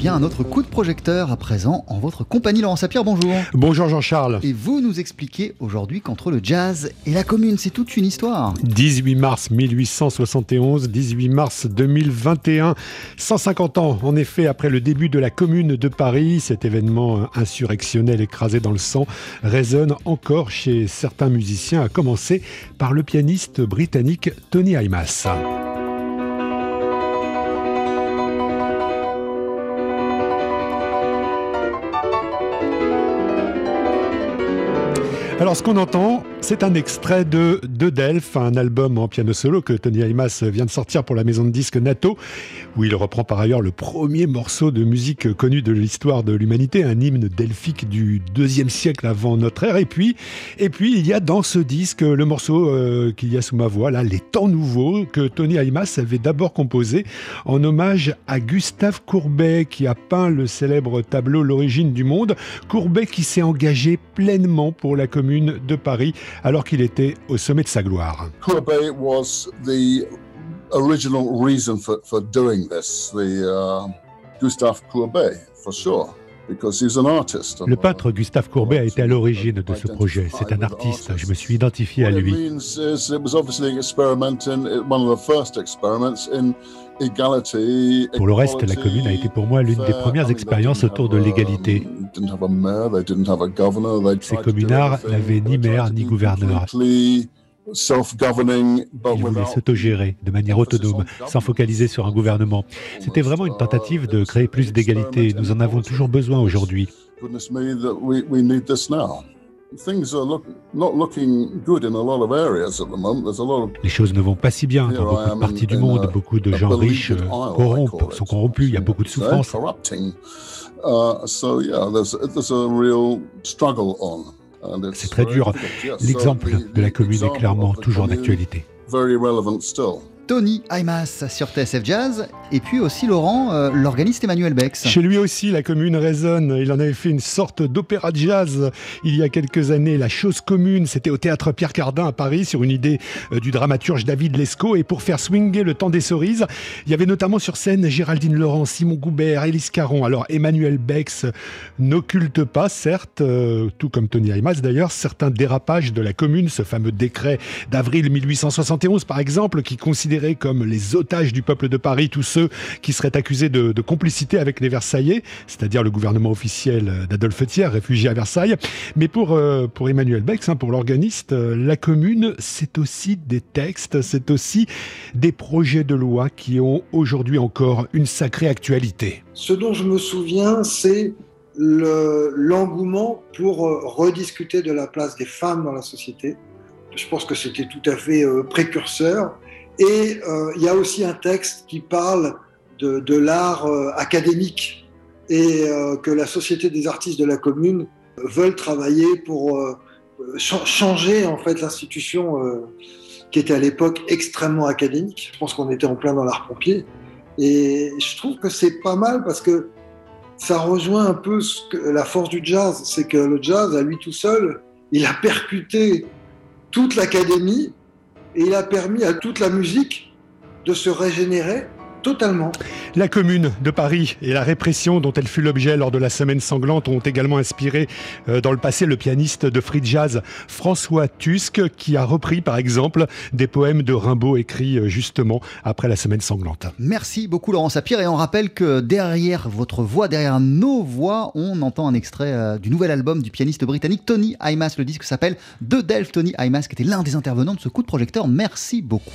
vient un autre coup de projecteur à présent en votre compagnie. Laurent Sapir, bonjour. Bonjour Jean-Charles. Et vous nous expliquez aujourd'hui qu'entre le jazz et la commune, c'est toute une histoire. 18 mars 1871, 18 mars 2021, 150 ans en effet après le début de la commune de Paris, cet événement insurrectionnel écrasé dans le sang résonne encore chez certains musiciens, à commencer par le pianiste britannique Tony Imas. Alors ce qu'on entend, c'est un extrait de De un album en piano solo que Tony Aymas vient de sortir pour la maison de disques Nato, où il reprend par ailleurs le premier morceau de musique connu de l'histoire de l'humanité, un hymne delphique du deuxième siècle avant notre ère. Et puis, et puis il y a dans ce disque le morceau euh, qu'il y a sous ma voix, là, Les Temps Nouveaux, que Tony Aymas avait d'abord composé en hommage à Gustave Courbet, qui a peint le célèbre tableau L'origine du monde. Courbet qui s'est engagé pleinement pour la commune de Paris alors qu'il était au sommet de sa gloire. Courbet was the original reason for, for doing this, the uh, Gustave Courbet, for sure. Le peintre Gustave Courbet a été à l'origine de ce projet. C'est un artiste. Je me suis identifié à lui. Pour le reste, la commune a été pour moi l'une des premières expériences autour de l'égalité. Ces communards n'avaient ni maire ni gouverneur. Ils voulaient s'autogérer de manière autonome, sans focaliser sur un gouvernement. C'était vraiment une tentative de créer plus d'égalité. Nous en avons toujours besoin aujourd'hui. Les choses ne vont pas si bien dans beaucoup de parties du monde. Uh, beaucoup de gens riches corrompent, sont corrompus. Il y a beaucoup de souffrance. C'est très dur. L'exemple de la commune est clairement toujours d'actualité. Tony Aymas sur TSF Jazz, et puis aussi Laurent, euh, l'organiste Emmanuel Bex. Chez lui aussi, la commune résonne. Il en avait fait une sorte d'opéra de jazz il y a quelques années. La chose commune, c'était au théâtre Pierre Cardin à Paris, sur une idée euh, du dramaturge David Lescaut. Et pour faire swinger le temps des cerises, il y avait notamment sur scène Géraldine Laurent, Simon Goubert, Élise Caron. Alors Emmanuel Bex n'occulte pas, certes, euh, tout comme Tony Aymas d'ailleurs, certains dérapages de la commune, ce fameux décret d'avril 1871 par exemple, qui considère comme les otages du peuple de Paris, tous ceux qui seraient accusés de, complicité avec les Versaillais, c'est-à-dire le gouvernement officiel d'Adolphe Thiers, réfugié à Versailles. Mais pour, euh, pour Emmanuel Bex, hein, pour l'organiste, euh, la commune, c'est aussi des textes, c'est aussi des projets de loi qui ont aujourd'hui encore une sacrée actualité. Ce dont je me souviens, c'est l'engouement pour euh, rediscuter de la place des femmes dans la société. Je pense que c'était tout à fait précurseur. Et euh, il y a aussi un texte qui parle de, l'art euh, académique et euh, que la Société des artistes de la commune veulent travailler pour changer en fait l'institution qui était à l'époque extrêmement académique. Je pense qu'on était en plein dans l'art pompier. Et je trouve que c'est pas mal parce que ça rejoint un peu la force du jazz. C'est que le jazz, à lui tout seul, il a percuté toute l'académie et il a permis à toute la musique de se régénérer totalement. La commune de Paris et la répression dont elle fut l'objet lors de la semaine sanglante ont également inspiré euh, dans le passé le pianiste de free jazz François Tusk qui a repris par exemple des poèmes de Rimbaud écrits euh, justement après la semaine sanglante. Merci beaucoup Laurent Sapir et on rappelle que derrière votre voix, derrière nos voix, on entend un extrait euh, du nouvel album du pianiste britannique Tony Imas. Le disque s'appelle De Delft Tony Imas qui était l'un des intervenants de ce coup de projecteur. Merci beaucoup.